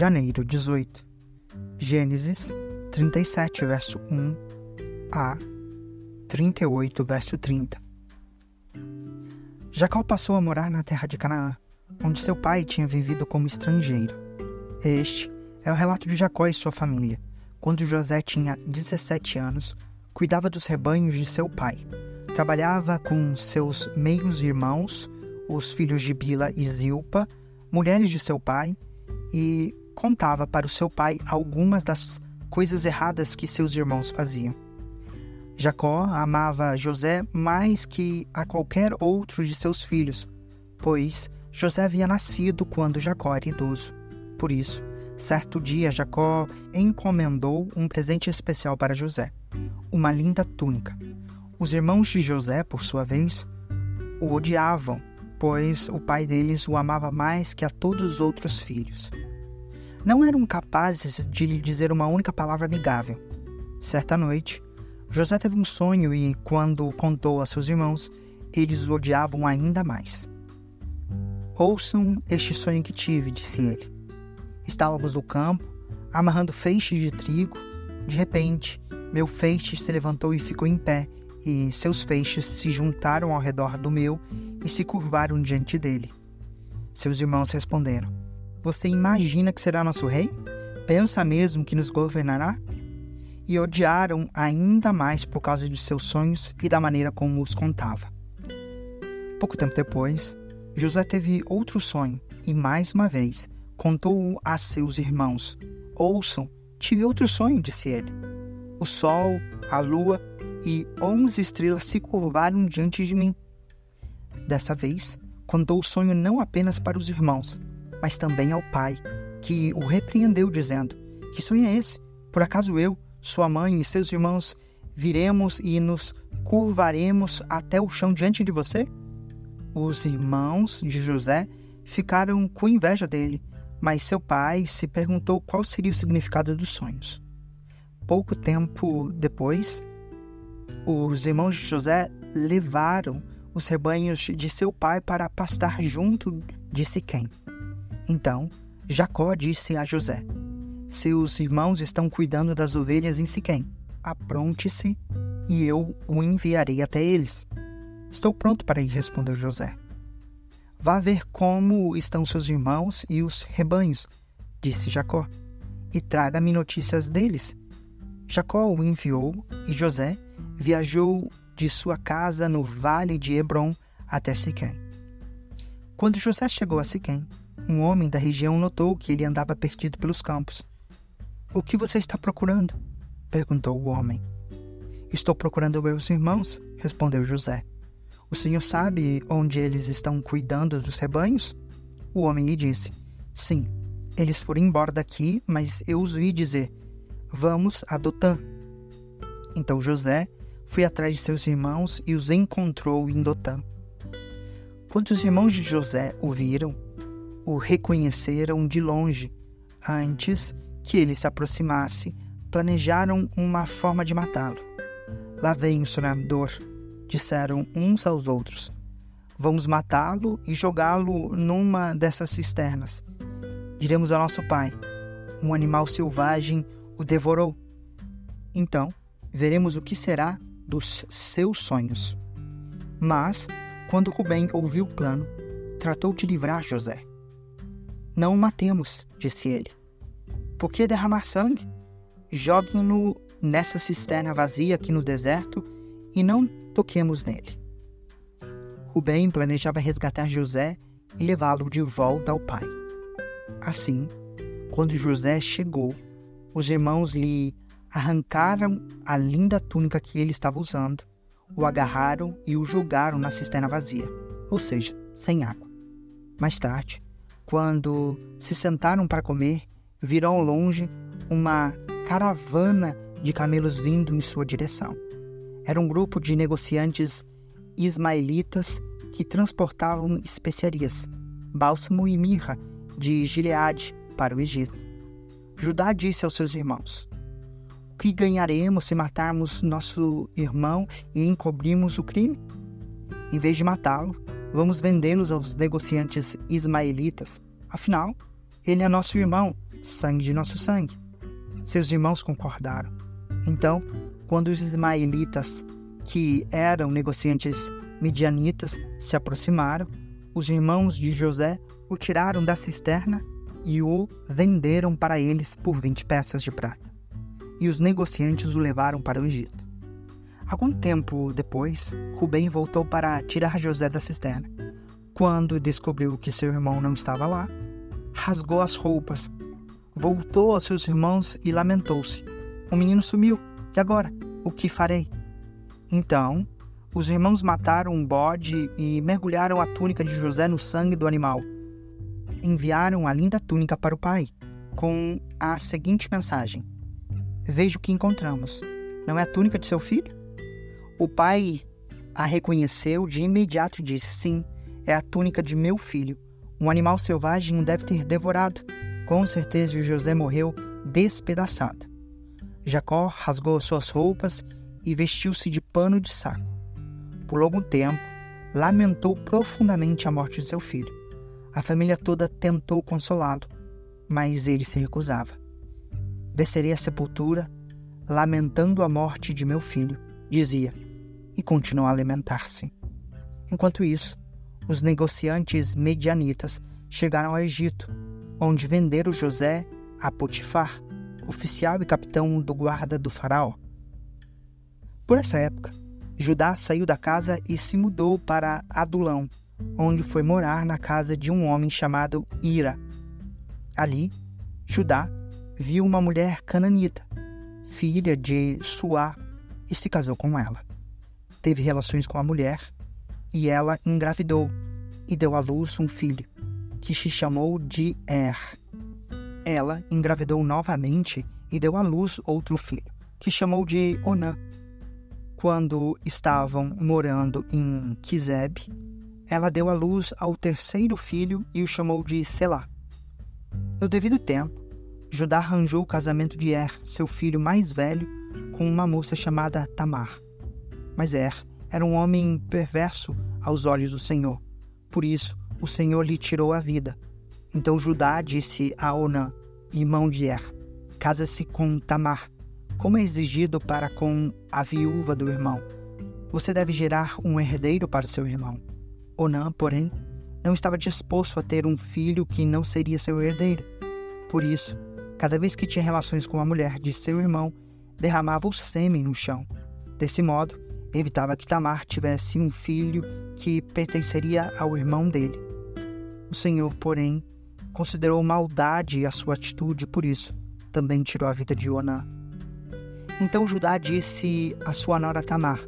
janeiro 18. Gênesis 37, verso 1 a 38, verso 30. Jacó passou a morar na terra de Canaã, onde seu pai tinha vivido como estrangeiro. Este é o relato de Jacó e sua família, quando José tinha 17 anos, cuidava dos rebanhos de seu pai. Trabalhava com seus meios irmãos, os filhos de Bila e Zilpa, mulheres de seu pai, e contava para o seu pai algumas das coisas erradas que seus irmãos faziam. Jacó amava José mais que a qualquer outro de seus filhos, pois José havia nascido quando Jacó era idoso. Por isso, certo dia Jacó encomendou um presente especial para José, uma linda túnica. Os irmãos de José, por sua vez, o odiavam, pois o pai deles o amava mais que a todos os outros filhos não eram capazes de lhe dizer uma única palavra amigável. Certa noite, José teve um sonho e, quando contou a seus irmãos, eles o odiavam ainda mais. Ouçam este sonho que tive, disse ele. Estávamos no campo, amarrando feixes de trigo. De repente, meu feixe se levantou e ficou em pé, e seus feixes se juntaram ao redor do meu e se curvaram diante dele. Seus irmãos responderam: você imagina que será nosso rei? Pensa mesmo que nos governará? E odiaram ainda mais por causa de seus sonhos e da maneira como os contava. Pouco tempo depois, José teve outro sonho e, mais uma vez, contou-o a seus irmãos. Ouçam, tive outro sonho, disse ele. O sol, a lua e onze estrelas se curvaram diante de mim. Dessa vez, contou o sonho não apenas para os irmãos, mas também ao pai, que o repreendeu, dizendo: Que sonho é esse? Por acaso eu, sua mãe e seus irmãos viremos e nos curvaremos até o chão diante de você? Os irmãos de José ficaram com inveja dele, mas seu pai se perguntou qual seria o significado dos sonhos. Pouco tempo depois, os irmãos de José levaram os rebanhos de seu pai para pastar junto de Siquém. Então Jacó disse a José: Seus irmãos estão cuidando das ovelhas em Siquém. Apronte-se e eu o enviarei até eles. Estou pronto para ir, respondeu José. Vá ver como estão seus irmãos e os rebanhos, disse Jacó, e traga-me notícias deles. Jacó o enviou e José viajou de sua casa no vale de Hebron até Siquém. Quando José chegou a Siquém, um homem da região notou que ele andava perdido pelos campos. O que você está procurando? perguntou o homem. Estou procurando meus irmãos, respondeu José. O senhor sabe onde eles estão cuidando dos rebanhos? O homem lhe disse: Sim, eles foram embora daqui, mas eu os vi dizer: Vamos a Dotã. Então José foi atrás de seus irmãos e os encontrou em Dotã. Quando os irmãos de José o viram, o reconheceram de longe. Antes que ele se aproximasse, planejaram uma forma de matá-lo. Lá vem o sonhador, disseram uns aos outros. Vamos matá-lo e jogá-lo numa dessas cisternas. Diremos ao nosso pai: um animal selvagem o devorou. Então, veremos o que será dos seus sonhos. Mas, quando Rubem ouviu o plano, tratou de livrar José. Não o matemos, disse ele. Por que derramar sangue? Joguem-no nessa cisterna vazia aqui no deserto e não toquemos nele. Rubem planejava resgatar José e levá-lo de volta ao pai. Assim, quando José chegou, os irmãos lhe arrancaram a linda túnica que ele estava usando, o agarraram e o jogaram na cisterna vazia, ou seja, sem água. Mais tarde, quando se sentaram para comer, viram ao longe uma caravana de camelos vindo em sua direção. Era um grupo de negociantes ismaelitas que transportavam especiarias, bálsamo e mirra de Gileade para o Egito. Judá disse aos seus irmãos: O que ganharemos se matarmos nosso irmão e encobrirmos o crime? Em vez de matá-lo, Vamos vendê-los aos negociantes ismaelitas. Afinal, ele é nosso irmão sangue de nosso sangue. Seus irmãos concordaram. Então, quando os ismaelitas, que eram negociantes medianitas, se aproximaram, os irmãos de José o tiraram da cisterna e o venderam para eles por 20 peças de prata. E os negociantes o levaram para o Egito. Algum tempo depois, Rubem voltou para tirar José da cisterna. Quando descobriu que seu irmão não estava lá, rasgou as roupas, voltou aos seus irmãos e lamentou-se. O menino sumiu. E agora? O que farei? Então, os irmãos mataram um bode e mergulharam a túnica de José no sangue do animal. Enviaram a linda túnica para o pai, com a seguinte mensagem: Veja o que encontramos. Não é a túnica de seu filho? O pai a reconheceu de imediato e disse: Sim, é a túnica de meu filho. Um animal selvagem o deve ter devorado. Com certeza José morreu despedaçado. Jacó rasgou suas roupas e vestiu-se de pano de saco. Por longo tempo, lamentou profundamente a morte de seu filho. A família toda tentou consolá-lo, mas ele se recusava. Descerei à sepultura, lamentando a morte de meu filho, dizia, e continuou a lamentar-se. Enquanto isso, os negociantes medianitas chegaram ao Egito, onde venderam José a Potifar, oficial e capitão do guarda do faraó. Por essa época, Judá saiu da casa e se mudou para Adulão, onde foi morar na casa de um homem chamado Ira. Ali, Judá viu uma mulher cananita, filha de Suá, e se casou com ela. Teve relações com a mulher e ela engravidou e deu à luz um filho, que se chamou de Er. Ela engravidou novamente e deu à luz outro filho, que chamou de Onã quando estavam morando em Quizeb, ela deu à luz ao terceiro filho e o chamou de Selá. No devido tempo, Judá arranjou o casamento de Er, seu filho mais velho, com uma moça chamada Tamar. Mas Er era um homem perverso aos olhos do Senhor. Por isso, o Senhor lhe tirou a vida. Então Judá disse a Onã, irmão de Er: Casa-se com Tamar, como é exigido para com a viúva do irmão. Você deve gerar um herdeiro para seu irmão. Onã, porém, não estava disposto a ter um filho que não seria seu herdeiro. Por isso, cada vez que tinha relações com a mulher de seu irmão, derramava o sêmen no chão. Desse modo, evitava que Tamar tivesse um filho que pertenceria ao irmão dele. O Senhor, porém, considerou maldade a sua atitude, por isso também tirou a vida de Onã. Então Judá disse à sua nora Tamar: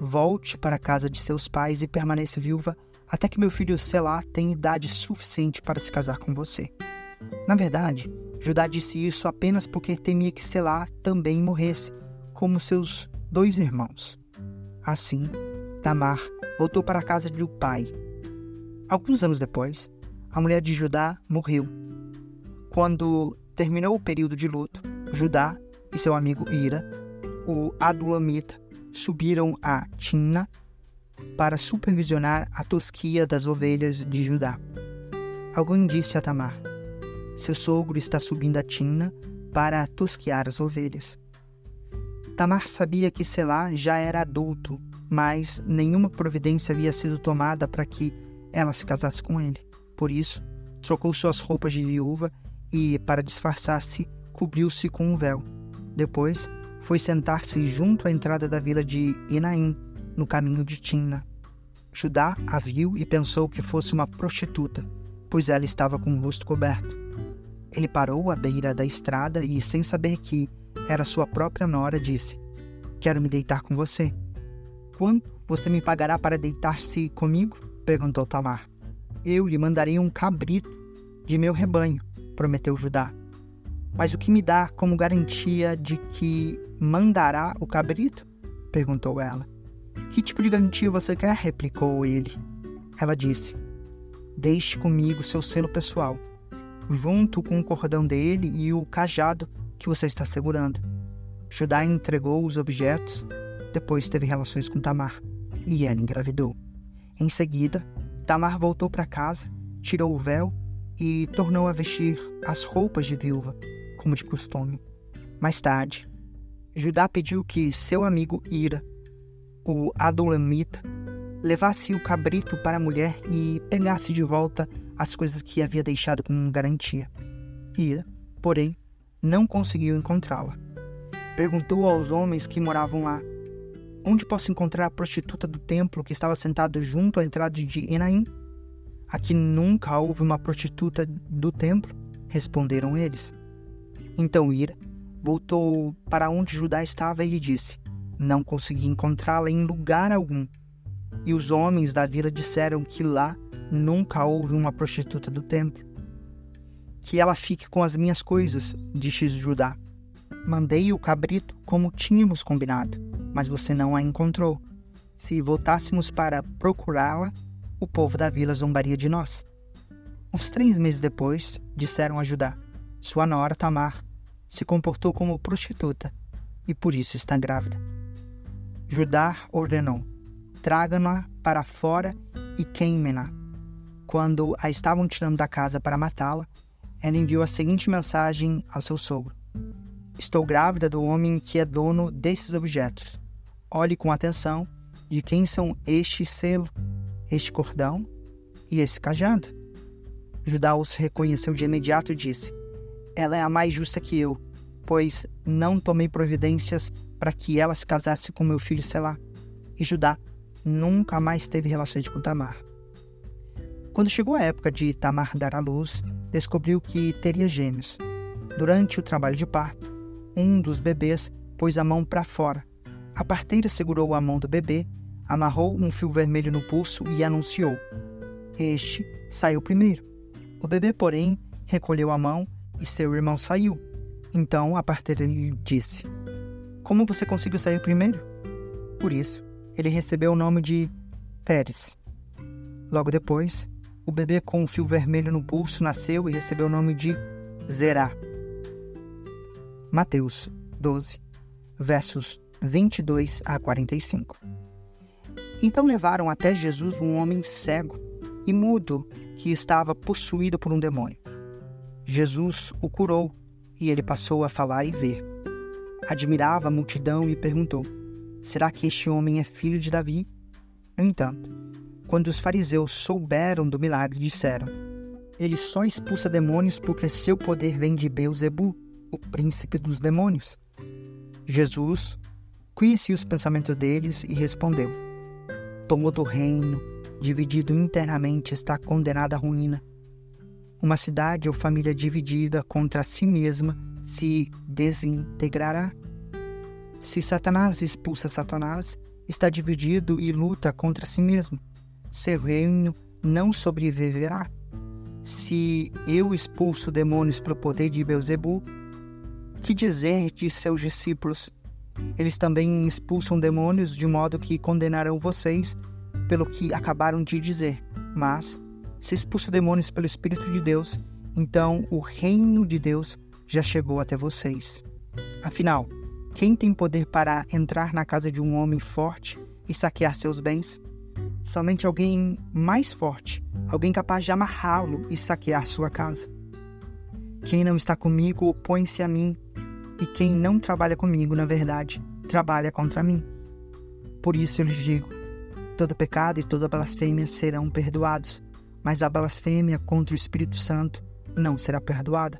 Volte para a casa de seus pais e permaneça viúva até que meu filho Selá tenha idade suficiente para se casar com você. Na verdade, Judá disse isso apenas porque temia que Selá também morresse, como seus dois irmãos. Assim, Tamar voltou para a casa do pai. Alguns anos depois, a mulher de Judá morreu. Quando terminou o período de luto, Judá e seu amigo Ira, o Adulamita, subiram a Timna para supervisionar a tosquia das ovelhas de Judá. Alguém disse a Tamar: Seu sogro está subindo a Timna para tosquear as ovelhas. Tamar sabia que Selá já era adulto, mas nenhuma providência havia sido tomada para que ela se casasse com ele. Por isso, trocou suas roupas de viúva e, para disfarçar-se, cobriu-se com um véu. Depois, foi sentar-se junto à entrada da vila de Inaim, no caminho de Timna. Judá a viu e pensou que fosse uma prostituta, pois ela estava com o rosto coberto. Ele parou à beira da estrada e, sem saber que era sua própria nora, disse: Quero me deitar com você. Quanto você me pagará para deitar-se comigo? perguntou Tamar. Eu lhe mandarei um cabrito de meu rebanho, prometeu Judá. Mas o que me dá como garantia de que mandará o cabrito? perguntou ela. Que tipo de garantia você quer? replicou ele. Ela disse: Deixe comigo seu selo pessoal, junto com o cordão dele e o cajado que você está segurando. Judá entregou os objetos, depois teve relações com Tamar, e ela engravidou. Em seguida, Tamar voltou para casa, tirou o véu e tornou a vestir as roupas de viúva, como de costume. Mais tarde, Judá pediu que seu amigo Ira, o Adulamita, levasse o cabrito para a mulher e pegasse de volta as coisas que havia deixado como garantia. Ira, porém, não conseguiu encontrá-la. Perguntou aos homens que moravam lá: Onde posso encontrar a prostituta do templo que estava sentada junto à entrada de Enaim? Aqui nunca houve uma prostituta do templo, responderam eles. Então Ira voltou para onde Judá estava e lhe disse: Não consegui encontrá-la em lugar algum. E os homens da vila disseram que lá nunca houve uma prostituta do templo. Que ela fique com as minhas coisas, disse Judá. Mandei o cabrito como tínhamos combinado, mas você não a encontrou. Se voltássemos para procurá-la, o povo da vila zombaria de nós. Uns três meses depois, disseram a Judá: Sua nora Tamar se comportou como prostituta e por isso está grávida. Judá ordenou: Tragam-na para fora e queimem-na. Quando a estavam tirando da casa para matá-la, ela enviou a seguinte mensagem ao seu sogro: Estou grávida do homem que é dono desses objetos. Olhe com atenção de quem são este selo este cordão e esse cajado. Judá os reconheceu de imediato e disse: Ela é a mais justa que eu, pois não tomei providências para que ela se casasse com meu filho Selá. E Judá nunca mais teve relações com Tamar. Quando chegou a época de Tamar dar à luz, descobriu que teria gêmeos. Durante o trabalho de parto, um dos bebês pôs a mão para fora. A parteira segurou a mão do bebê amarrou um fio vermelho no pulso e anunciou. Este saiu primeiro. O bebê, porém, recolheu a mão e seu irmão saiu. Então a parteira lhe disse: Como você conseguiu sair primeiro? Por isso, ele recebeu o nome de Pérez. Logo depois, o bebê com um fio vermelho no pulso nasceu e recebeu o nome de Zerá. Mateus 12, versos 22 a 45. Então levaram até Jesus um homem cego e mudo que estava possuído por um demônio. Jesus o curou e ele passou a falar e ver. Admirava a multidão e perguntou: Será que este homem é filho de Davi? No entanto, quando os fariseus souberam do milagre, disseram: Ele só expulsa demônios porque seu poder vem de Beuzebu, o príncipe dos demônios. Jesus conhecia os pensamentos deles e respondeu: Todo reino, dividido internamente, está condenado à ruína. Uma cidade ou família dividida contra si mesma se desintegrará. Se Satanás expulsa Satanás, está dividido e luta contra si mesmo. Seu reino não sobreviverá. Se eu expulso demônios pelo poder de Beuzebu, que dizer de seus discípulos? Eles também expulsam demônios de modo que condenarão vocês pelo que acabaram de dizer. Mas, se expulsam demônios pelo Espírito de Deus, então o reino de Deus já chegou até vocês. Afinal, quem tem poder para entrar na casa de um homem forte e saquear seus bens? Somente alguém mais forte, alguém capaz de amarrá-lo e saquear sua casa. Quem não está comigo opõe-se a mim, e quem não trabalha comigo, na verdade, trabalha contra mim. Por isso eu lhes digo: todo pecado e toda blasfêmia serão perdoados, mas a blasfêmia contra o Espírito Santo não será perdoada.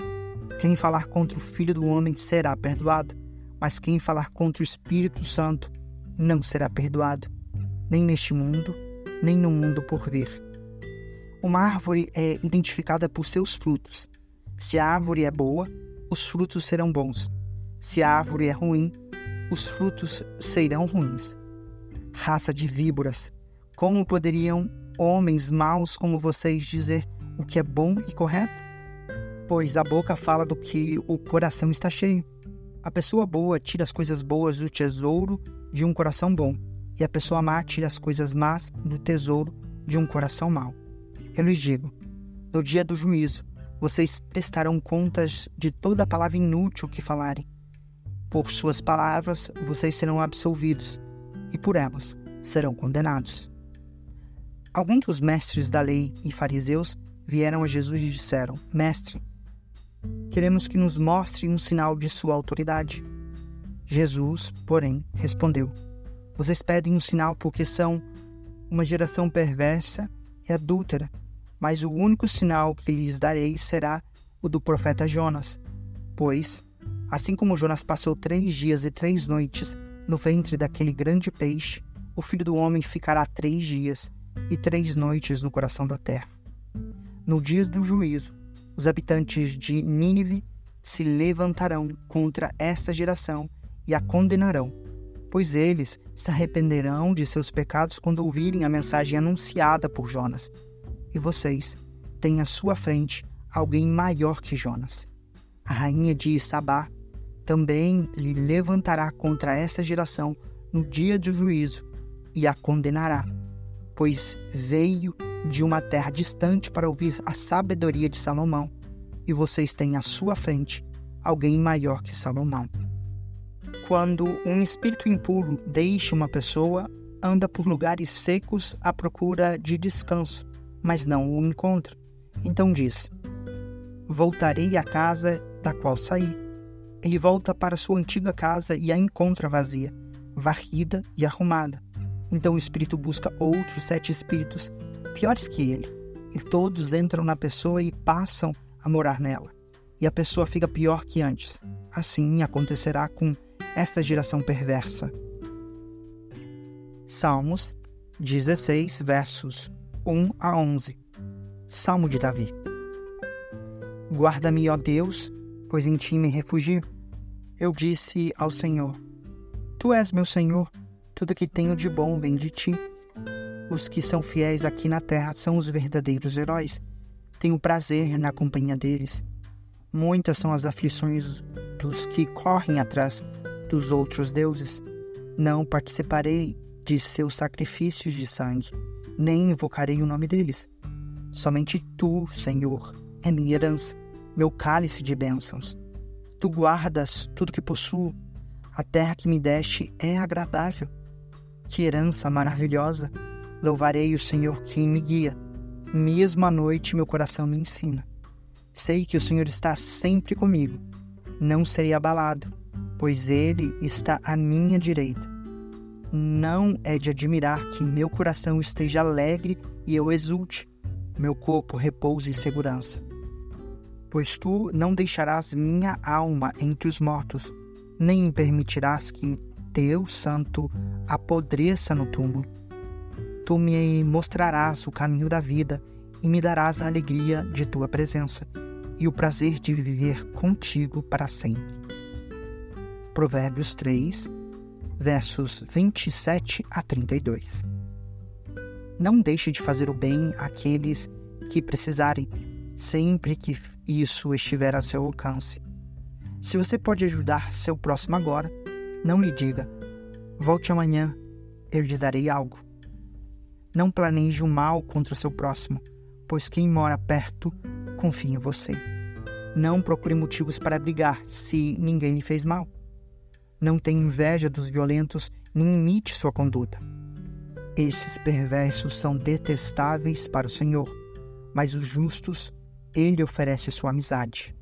Quem falar contra o Filho do Homem será perdoado, mas quem falar contra o Espírito Santo não será perdoado, nem neste mundo, nem no mundo por vir. Uma árvore é identificada por seus frutos. Se a árvore é boa, os frutos serão bons. Se a árvore é ruim, os frutos serão ruins. Raça de víboras, como poderiam homens maus como vocês dizer o que é bom e correto? Pois a boca fala do que o coração está cheio. A pessoa boa tira as coisas boas do tesouro de um coração bom, e a pessoa má tira as coisas más do tesouro de um coração mau. Eu lhes digo: no dia do juízo, vocês prestarão contas de toda palavra inútil que falarem. Por suas palavras vocês serão absolvidos, e por elas serão condenados. Alguns dos mestres da lei e fariseus vieram a Jesus e disseram: Mestre, queremos que nos mostre um sinal de sua autoridade. Jesus, porém, respondeu: Vocês pedem um sinal porque são uma geração perversa e adúltera, mas o único sinal que lhes darei será o do profeta Jonas. Pois, assim como Jonas passou três dias e três noites no ventre daquele grande peixe, o filho do homem ficará três dias e três noites no coração da terra. No dia do juízo, os habitantes de Nínive se levantarão contra esta geração e a condenarão, pois eles se arrependerão de seus pecados quando ouvirem a mensagem anunciada por Jonas. E vocês têm à sua frente alguém maior que Jonas. A rainha de Sabá também lhe levantará contra essa geração no dia do juízo e a condenará, pois veio de uma terra distante para ouvir a sabedoria de Salomão, e vocês têm à sua frente alguém maior que Salomão. Quando um espírito impuro deixa uma pessoa, anda por lugares secos à procura de descanso, mas não o encontra. Então diz: Voltarei à casa da qual saí. Ele volta para sua antiga casa e a encontra vazia, varrida e arrumada. Então o espírito busca outros sete espíritos piores que ele, e todos entram na pessoa e passam a morar nela. E a pessoa fica pior que antes. Assim acontecerá com esta geração perversa. Salmos 16, versos 1 a 11. Salmo de Davi. Guarda-me, ó Deus, pois em ti me refugio. Eu disse ao Senhor: Tu és meu Senhor, tudo que tenho de bom vem de ti. Os que são fiéis aqui na terra são os verdadeiros heróis. Tenho prazer na companhia deles. Muitas são as aflições dos que correm atrás dos outros deuses. Não participarei de seus sacrifícios de sangue, nem invocarei o nome deles. Somente tu, Senhor, é minha herança, meu cálice de bênçãos. Tu guardas tudo que possuo. A terra que me deste é agradável. Que herança maravilhosa! Louvarei o Senhor que me guia. Mesmo à noite meu coração me ensina. Sei que o Senhor está sempre comigo. Não serei abalado, pois Ele está à minha direita. Não é de admirar que meu coração esteja alegre e eu exulte, meu corpo repouse em segurança. Pois tu não deixarás minha alma entre os mortos, nem permitirás que teu santo apodreça no túmulo tu me mostrarás o caminho da vida e me darás a alegria de tua presença e o prazer de viver contigo para sempre. Provérbios 3, versos 27 a 32. Não deixe de fazer o bem àqueles que precisarem, sempre que isso estiver a seu alcance. Se você pode ajudar seu próximo agora, não lhe diga: volte amanhã, eu lhe darei algo. Não planeje o mal contra seu próximo, pois quem mora perto confia em você. Não procure motivos para brigar se ninguém lhe fez mal. Não tenha inveja dos violentos, nem imite sua conduta. Esses perversos são detestáveis para o Senhor, mas os justos, ele oferece sua amizade.